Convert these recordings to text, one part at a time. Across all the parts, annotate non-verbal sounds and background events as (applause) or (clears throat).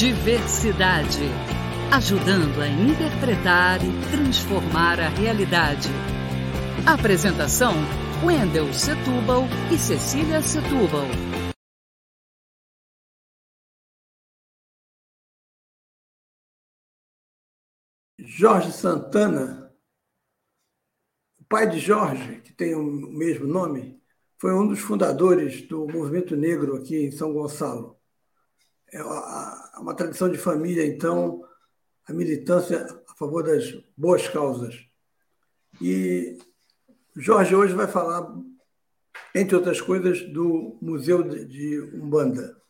Diversidade. Ajudando a interpretar e transformar a realidade. Apresentação: Wendel Setúbal e Cecília Setúbal. Jorge Santana, o pai de Jorge, que tem o mesmo nome, foi um dos fundadores do movimento negro aqui em São Gonçalo. É uma tradição de família, então, a militância a favor das boas causas. E Jorge hoje vai falar, entre outras coisas, do Museu de Umbanda.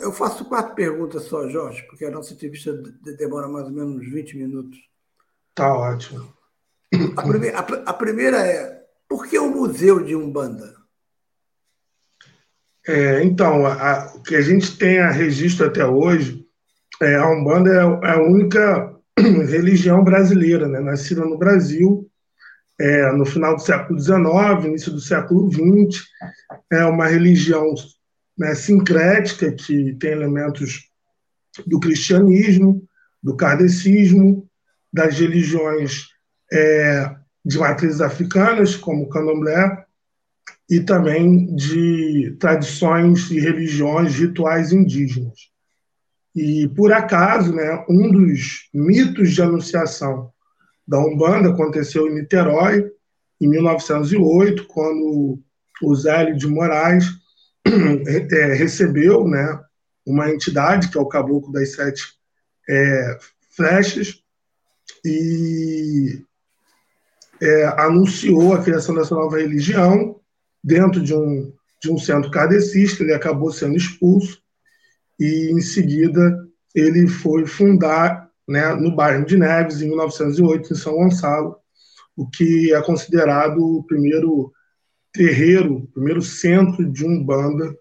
Eu faço quatro perguntas só, Jorge, porque a nossa entrevista demora mais ou menos 20 minutos. Tá ótimo. A primeira, a primeira é: por que o Museu de Umbanda? É, então, a, o que a gente tem a registro até hoje, é, a Umbanda é, é a única (clears throat) religião brasileira, né? nascida no Brasil é, no final do século XIX, início do século XX. É uma religião né, sincrética que tem elementos do cristianismo, do kardecismo, das religiões é, de matrizes africanas, como o candomblé, e também de tradições e religiões rituais indígenas. E, por acaso, né, um dos mitos de anunciação da Umbanda aconteceu em Niterói, em 1908, quando o Zélio de Moraes (clears throat) é, recebeu né, uma entidade, que é o Caboclo das Sete é, Flechas, e é, anunciou a criação dessa nova religião dentro de um, de um centro kardecista, ele acabou sendo expulso, e em seguida ele foi fundar né, no bairro de Neves, em 1908, em São Gonçalo, o que é considerado o primeiro terreiro, o primeiro centro de Umbanda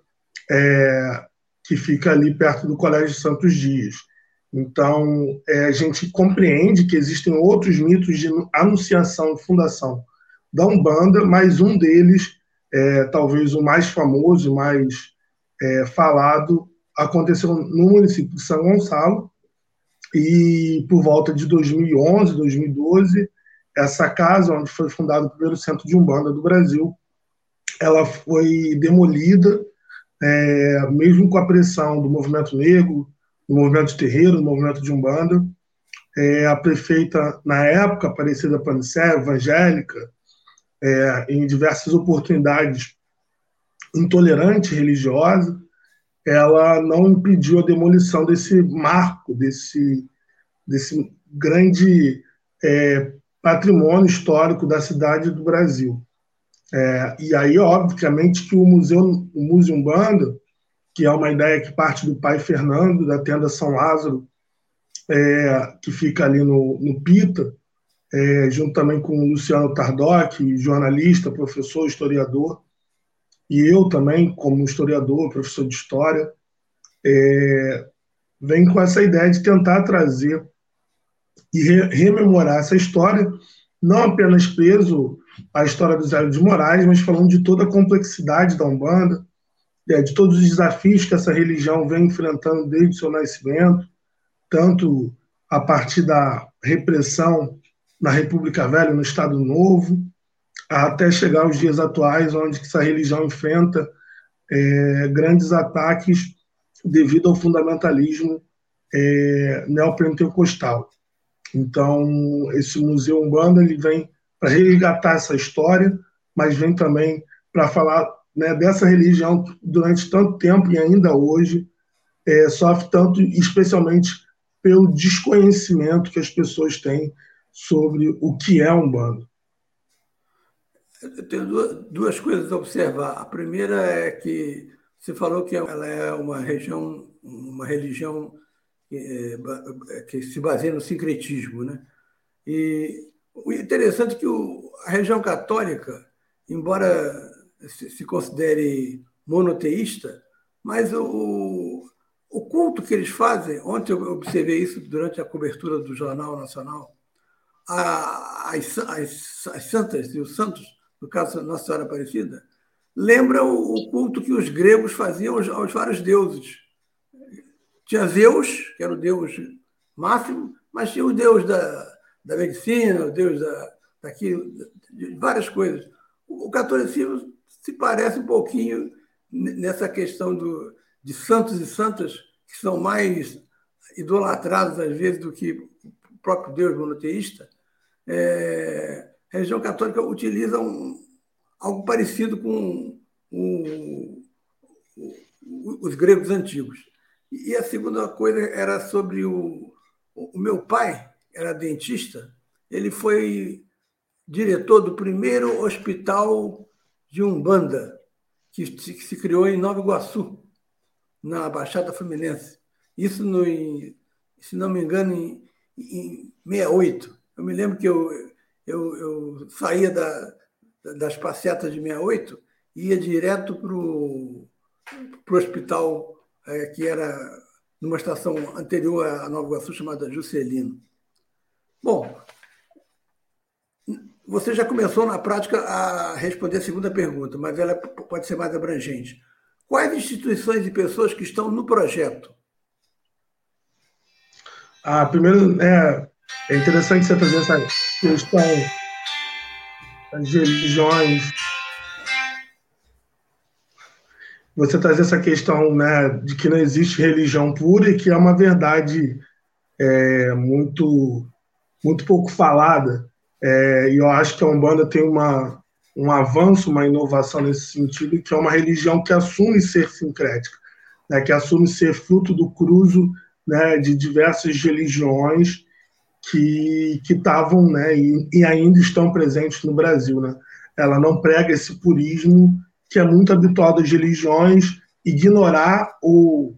é, que fica ali perto do Colégio Santos Dias. Então, é, a gente compreende que existem outros mitos de anunciação e fundação da Umbanda, mas um deles, é, talvez o mais famoso, mais é, falado, aconteceu no município de São Gonçalo, e por volta de 2011, 2012, essa casa, onde foi fundado o primeiro centro de Umbanda do Brasil, ela foi demolida, é, mesmo com a pressão do movimento negro, do movimento de terreiro, do movimento de Umbanda. É, a prefeita, na época, Aparecida Panicé, evangélica, é, em diversas oportunidades intolerante religiosa, ela não impediu a demolição desse marco, desse, desse grande é, patrimônio histórico da cidade do Brasil. É, e aí, obviamente, que o Museu, o Museu Umbanda, que é uma ideia que parte do pai Fernando, da tenda São Lázaro, é, que fica ali no, no Pita, é, junto também com o Luciano Tardoc, jornalista, professor, historiador, e eu também, como historiador, professor de história, é, vem com essa ideia de tentar trazer e re rememorar essa história, não apenas preso à história do Zé de Moraes, mas falando de toda a complexidade da Umbanda, é, de todos os desafios que essa religião vem enfrentando desde o seu nascimento, tanto a partir da repressão na República Velha, no Estado Novo, até chegar aos dias atuais, onde essa religião enfrenta é, grandes ataques devido ao fundamentalismo é, neopentecostal. Então, esse Museu Umbanda ele vem para resgatar essa história, mas vem também para falar né, dessa religião durante tanto tempo e ainda hoje é, sofre tanto, especialmente pelo desconhecimento que as pessoas têm sobre o que é Umbanda. Eu tenho duas, coisas a observar. A primeira é que você falou que ela é uma região, uma religião que, é, que se baseia no sincretismo, né? E o interessante é que a região católica, embora se considere monoteísta, mas o, o culto que eles fazem, ontem eu observei isso durante a cobertura do Jornal Nacional, a, as, as, as santas e os santos, no caso Nossa Senhora Aparecida, lembram o culto que os gregos faziam aos, aos vários deuses. tinha Zeus, que era o deus máximo, mas tinha o deus da, da medicina, o deus da, daquilo, de várias coisas. O catolicismo se parece um pouquinho nessa questão do, de santos e santas, que são mais idolatrados às vezes do que o próprio Deus monoteísta. É, a religião católica utiliza um, algo parecido com o, o, os gregos antigos. E a segunda coisa era sobre o, o meu pai, era dentista, ele foi diretor do primeiro hospital de Umbanda, que se criou em Nova Iguaçu, na Baixada Fluminense. Isso, no, se não me engano, em, em 68. Eu me lembro que eu, eu, eu saía da, das passeatas de 68 e ia direto para o hospital é, que era numa estação anterior à Nova Iguaçu, chamada Juscelino. Bom, você já começou na prática a responder a segunda pergunta, mas ela pode ser mais abrangente. Quais instituições e pessoas que estão no projeto? Ah, primeiro, é, é interessante você trazer essa questão das religiões. Você trazer essa questão né, de que não existe religião pura e que é uma verdade é, muito, muito pouco falada. É, e eu acho que a Umbanda tem uma, um avanço, uma inovação nesse sentido, que é uma religião que assume ser sincrética, né, que assume ser fruto do cruzo né, de diversas religiões que estavam né, e, e, ainda estão presentes no Brasil. Né? Ela não prega esse purismo que é muito habitual das religiões, ignorar ou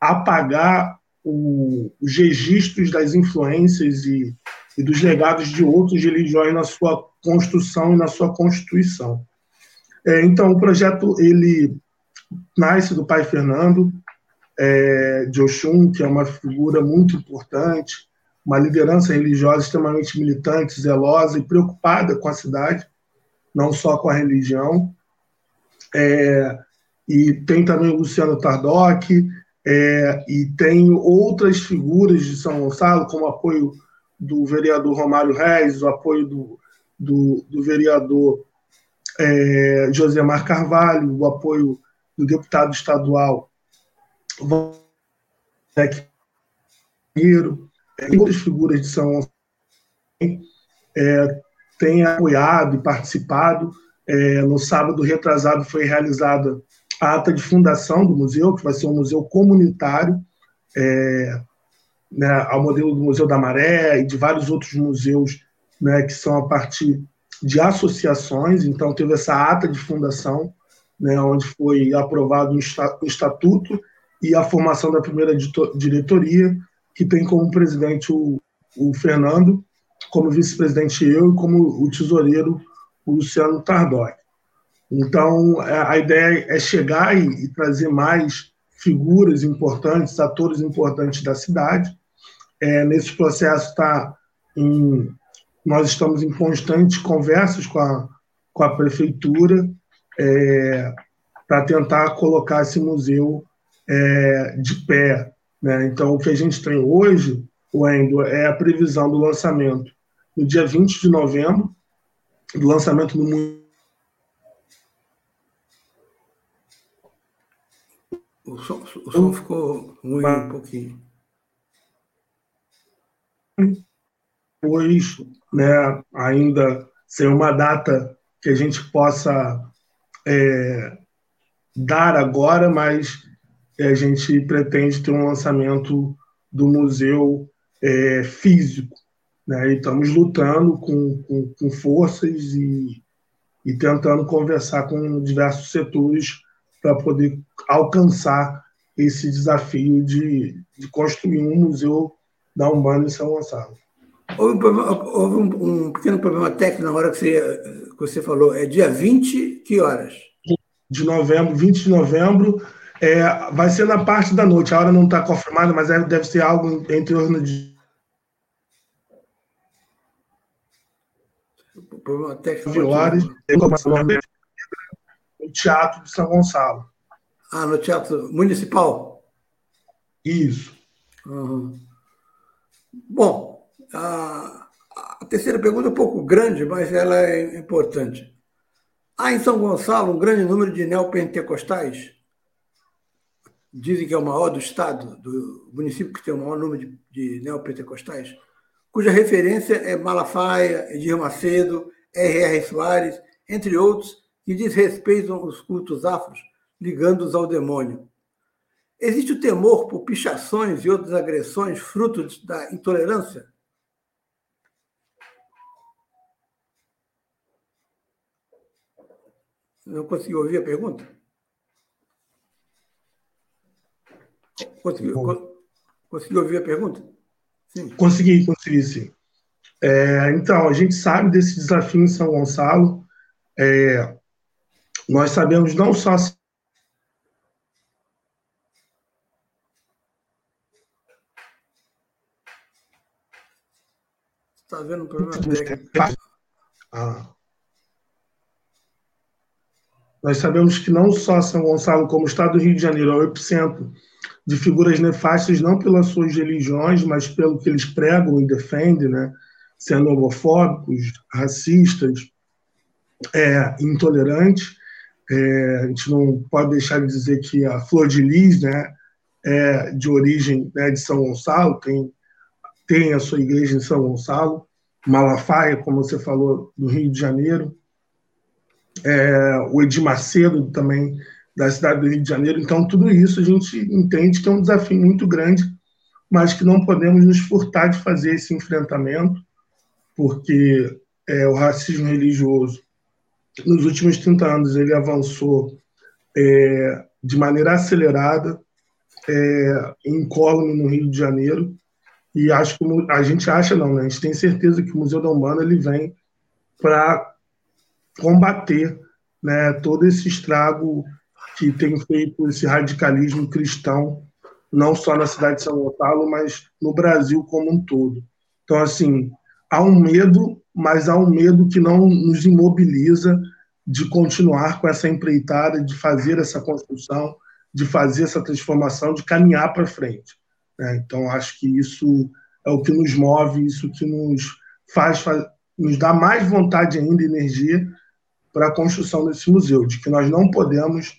apagar o, os registros das influências e, e dos legados de outras religiões na sua construção e na sua constituição. É, então, o projeto ele nasce do pai Fernando é, de Oxum, que é uma figura muito importante, uma liderança religiosa extremamente militante, zelosa e preocupada com a cidade, não só com a religião. É, e tem também o Luciano Tardoc, é, e tem outras figuras de São Gonçalo, como apoio do vereador Romário Reis, o apoio do, do, do vereador é, Josemar Carvalho, o apoio do deputado estadual é, outras figuras de São é, têm apoiado e participado. É, no sábado retrasado foi realizada a ata de fundação do museu, que vai ser um museu comunitário, é, né, ao modelo do Museu da Maré e de vários outros museus né, que são a partir de associações. Então, teve essa ata de fundação, né, onde foi aprovado um estatuto e a formação da primeira diretoria, que tem como presidente o, o Fernando, como vice-presidente eu e como o tesoureiro o Luciano Tardoc. Então, é, a ideia é chegar e, trazer mais figuras importantes, atores importantes da cidade. É, nesse processo está nós estamos em constantes conversas com a, com a prefeitura é, para tentar colocar esse museu é, de pé. Né? Então, o que a gente tem hoje, Wendo, é a previsão do lançamento no dia 20 de novembro, do lançamento do museu. O som, o som ficou ruim um pouquinho. Depois né, ainda sem uma data que a gente possa é, dar agora, mas a gente pretende ter um lançamento do museu é, físico. Né? E estamos lutando com, com, com forças e, e tentando conversar com diversos setores para poder alcançar esse desafio de, de construir um museu da Umbanda em São Gonçalo. Houve, um, problema, houve um, um, pequeno problema técnico na hora que você, que você falou. É dia 20, que horas? De novembro, 20 de novembro. É, vai ser na parte da noite. A hora não está confirmada, mas é, deve ser algo entre os de. Problema técnico. horas, no Teatro de São Gonçalo. Ah, no Teatro Municipal? Isso. Uhum. Bom, a, a terceira pergunta é um pouco grande, mas ela é importante. Há em São Gonçalo um grande número de neopentecostais? Dizem que é o maior do estado, do município que tem o maior número de, de neopentecostais, cuja referência é Malafaia, Edir Macedo, R.R. Soares, entre outros, que desrespeitam os cultos afros, ligando-os ao demônio. Existe o temor por pichações e outras agressões fruto da intolerância? Não consegui ouvir a pergunta? Conseguiu, conseguiu ouvir a pergunta? Sim. Consegui, consegui sim. É, então, a gente sabe desse desafio em São Gonçalo. É, nós sabemos não só Está vendo um problema técnico? Ah. Nós sabemos que não só São Gonçalo, como o Estado do Rio de Janeiro, é o epicentro de figuras nefastas, não pelas suas religiões, mas pelo que eles pregam e defendem, né? sendo homofóbicos, racistas, é, intolerantes. É, a gente não pode deixar de dizer que a Flor de Lis né, é de origem né, de São Gonçalo, tem, tem a sua igreja em São Gonçalo, Malafaia, como você falou, do Rio de Janeiro, é, o Edir Macedo também da cidade do Rio de Janeiro. Então, tudo isso a gente entende que é um desafio muito grande, mas que não podemos nos furtar de fazer esse enfrentamento, porque é, o racismo religioso, nos últimos 30 anos, ele avançou é, de maneira acelerada, é, incólume no Rio de Janeiro, e acho que a gente acha não, né? a gente tem certeza que o Museu da Umbanda ele vem para combater né, todo esse estrago que tem feito esse radicalismo cristão, não só na cidade de São Gonçalo, mas no Brasil como um todo. Então, assim, há um medo, mas há um medo que não nos imobiliza de continuar com essa empreitada, de fazer essa construção, de fazer essa transformação, de caminhar para frente. Né? Então, acho que isso é o que nos move, isso que nos faz, faz nos dá mais vontade ainda, energia para a construção desse museu, de que nós não podemos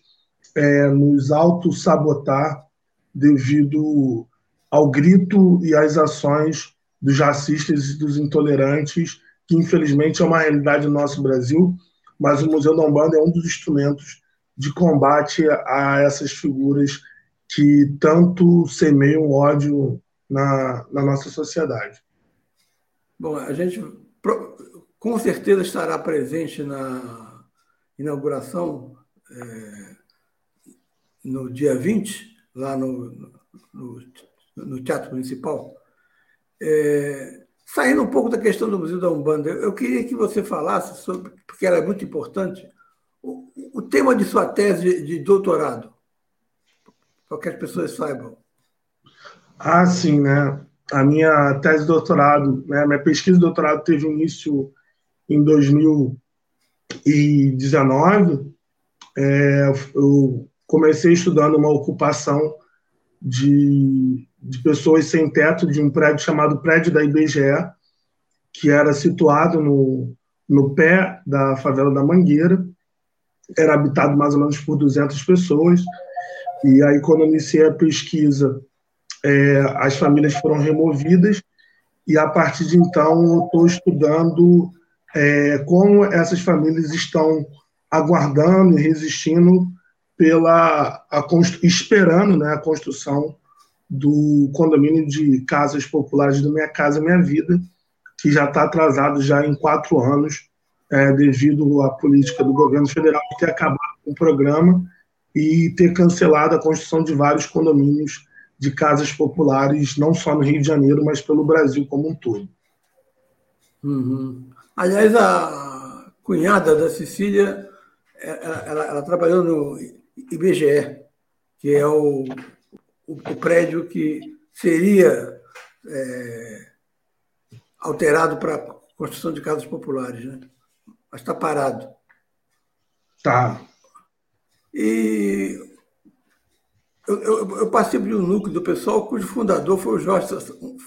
é, nos auto-sabotar devido ao grito e às ações dos racistas e dos intolerantes, que infelizmente é uma realidade no nosso Brasil, mas o Museu da Umbanda é um dos instrumentos de combate a essas figuras que tanto semeiam ódio na, na nossa sociedade. Bom, a gente com certeza estará presente na inauguração é, no dia 20, lá no, no, no Teatro Municipal. É, saindo um pouco da questão do Museu da Umbanda, eu queria que você falasse sobre, porque ela é muito importante, o, o tema de sua tese de doutorado, para que as pessoas saibam. Ah, sim, né? A minha tese de doutorado, né, minha pesquisa de doutorado teve início em 2019. É, eu comecei estudando uma ocupação de, de pessoas sem teto de um prédio chamado Prédio da IBGE, que era situado no, no pé da favela da Mangueira, era habitado mais ou menos por 200 pessoas, e aí quando iniciei a pesquisa, é, as famílias foram removidas, e a partir de então eu estou estudando é, como essas famílias estão aguardando e resistindo pela a, esperando né, a construção do condomínio de casas populares do Minha Casa Minha Vida, que já está atrasado já em quatro anos, é, devido à política do governo federal de ter acabado com o programa e ter cancelado a construção de vários condomínios de casas populares, não só no Rio de Janeiro, mas pelo Brasil como um todo. Uhum. Aliás, a cunhada da Cecília, ela, ela, ela trabalhou no IBGE, que é o, o, o prédio que seria é, alterado para a construção de casas populares, né? mas está parado. Tá. E eu, eu, eu participo de um núcleo do pessoal cujo fundador foi o Jorge,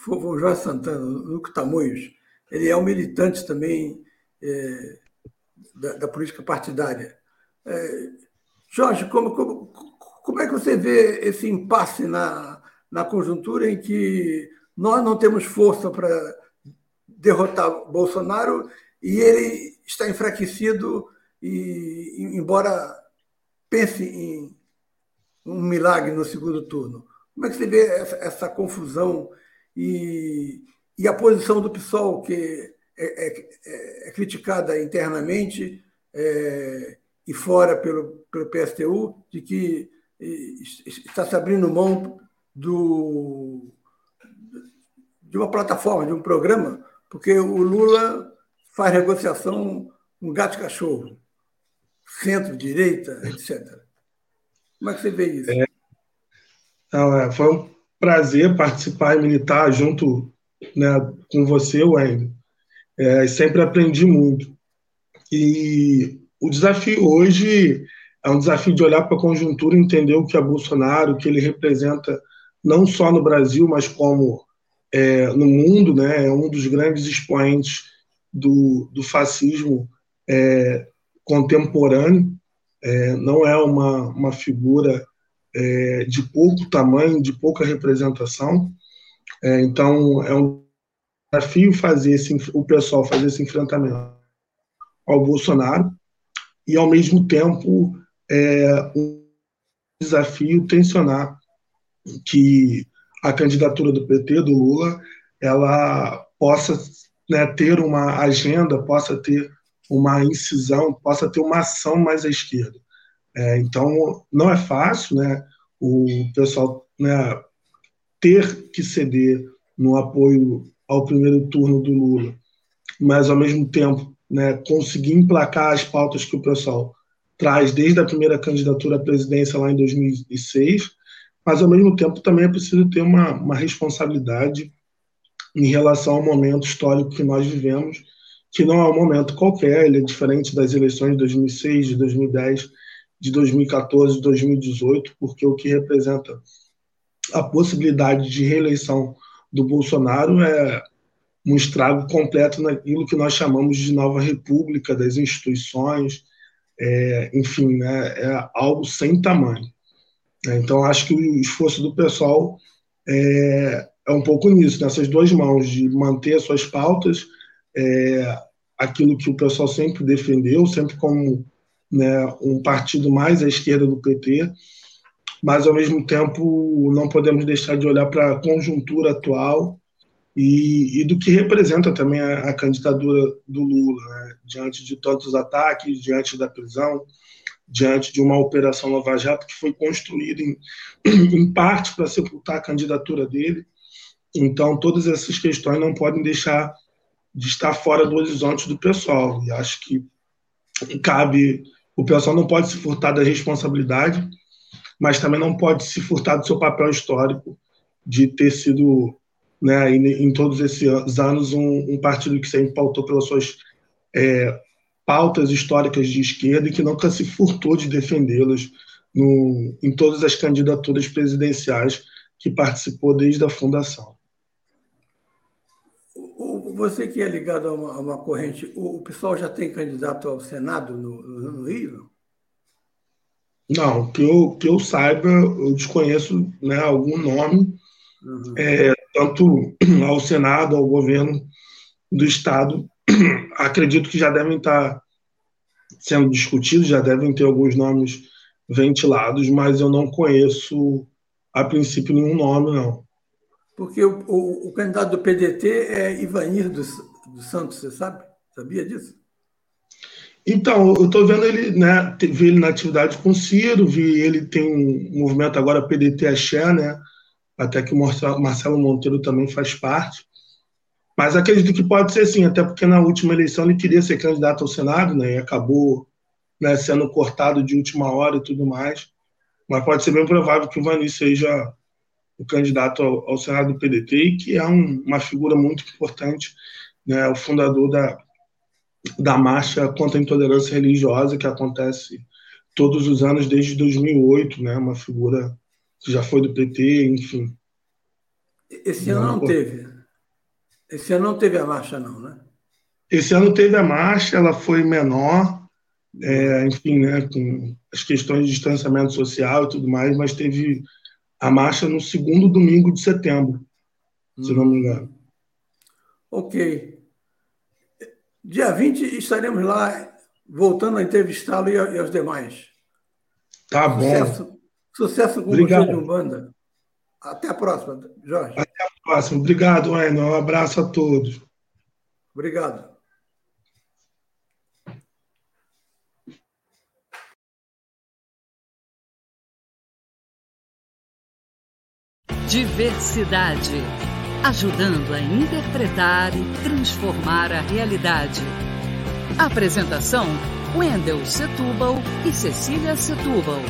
foi o Jorge Santana, o núcleo Tamoios. Ele é um militante também é, da, da, política partidária. É, Jorge, como, como, como é que você vê esse impasse na, na conjuntura em que nós não temos força para derrotar Bolsonaro e ele está enfraquecido e, embora pense em um milagre no segundo turno. Como é que você vê essa, essa confusão e, e, a posição do PSOL, que é, é, é, criticada internamente é, e fora pelo, pelo PSTU, de que está se abrindo mão do, de uma plataforma, de um programa, porque o Lula faz negociação com gato e cachorro centro-direita, etc. Como é que você vê isso? É, não, é, foi um prazer participar e militar junto né, com você, Wayne. É, sempre aprendi muito. E o desafio hoje é um desafio de olhar para a conjuntura e entender o que é Bolsonaro, o que ele representa não só no Brasil, mas como é, no mundo, né? É um dos grandes expoentes do, do fascismo é, contemporâneo, é, não é uma, uma figura é, de pouco tamanho, de pouca representação. É, então, é um desafio fazer esse, o pessoal fazer esse enfrentamento ao Bolsonaro e, ao mesmo tempo, é um desafio tensionar que a candidatura do PT, do Lula, ela possa né, ter uma agenda, possa ter uma incisão, possa ter uma ação mais à esquerda. É, então, não é fácil né, o pessoal né, ter que ceder no apoio ao primeiro turno do Lula, mas, ao mesmo tempo, né, conseguir emplacar as pautas que o pessoal traz desde a primeira candidatura à presidência lá em 2006, mas, ao mesmo tempo, também é preciso ter uma, uma responsabilidade em relação ao momento histórico que nós vivemos que não é um momento qualquer, ele é diferente das eleições de 2006, de 2010, de 2014, de 2018, porque o que representa a possibilidade de reeleição do Bolsonaro é um estrago completo naquilo que nós chamamos de nova república das instituições, é, enfim, né, é algo sem tamanho. Então, acho que o esforço do pessoal é, é um pouco nisso, nessas duas mãos, de manter as suas pautas, é, aquilo que o pessoal sempre defendeu, sempre como né, um partido mais à esquerda do PT, mas ao mesmo tempo não podemos deixar de olhar para a conjuntura atual e, e, do que representa também a, a candidatura do Lula, né, diante de tantos ataques, diante da prisão, diante de uma operação Nova Jato que foi construída em, (clears throat) em parte para sepultar a candidatura dele. Então, todas essas questões não podem deixar de estar fora do horizonte do pessoal. E acho que cabe. O pessoal não pode se furtar da responsabilidade, mas também não pode se furtar do seu papel histórico de ter sido, né, em, todos esses anos, um, um, partido que sempre pautou pelas suas é, pautas históricas de esquerda e que nunca se furtou de defendê-las em todas as candidaturas presidenciais que participou desde a fundação. Você que é ligado a uma, a uma corrente, o, pessoal já tem candidato ao Senado no, no, no Rio? Não, que eu, que eu saiba, eu desconheço né, algum nome, uhum. é, tanto ao Senado, ao governo do Estado. (clears throat) Acredito que já devem estar sendo discutidos, já devem ter alguns nomes ventilados, mas eu não conheço, a princípio, nenhum nome, não. Porque o, o, o candidato do PDT é Ivanir dos, dos Santos, você sabe? Sabia disso? Então, eu estou vendo ele, né? Vi ele na atividade com o Ciro, vi ele tem um movimento agora PDT Axé, né? Até que o Marcelo Monteiro também faz parte. Mas acredito que pode ser sim, até porque na última eleição ele queria ser candidato ao Senado, né? E acabou né, sendo cortado de última hora e tudo mais. Mas pode ser bem provável que o Vani seja o candidato ao, ao Senado do PDT, que é um, uma figura muito importante, né, o fundador da, da marcha contra a intolerância religiosa, que acontece todos os anos desde 2008, né, uma figura que já foi do PT, enfim. Esse ano não teve. Esse ano não teve a marcha, não, né? Esse ano teve a marcha, ela foi menor, é, enfim, né, com as questões de distanciamento social e tudo mais, mas teve a marcha no segundo domingo de setembro, hum. se não me engano. Ok. Dia 20 estaremos lá voltando a entrevistá-lo e aos demais. Tá bom. Sucesso, sucesso com Obrigado. você de Umbanda. Até a próxima, Jorge. Até a próxima. Obrigado, Wayne. Um abraço a todos. Obrigado. Diversidade. Ajudando a interpretar e transformar a realidade. Apresentação: Wendel Setúbal e Cecília Setúbal.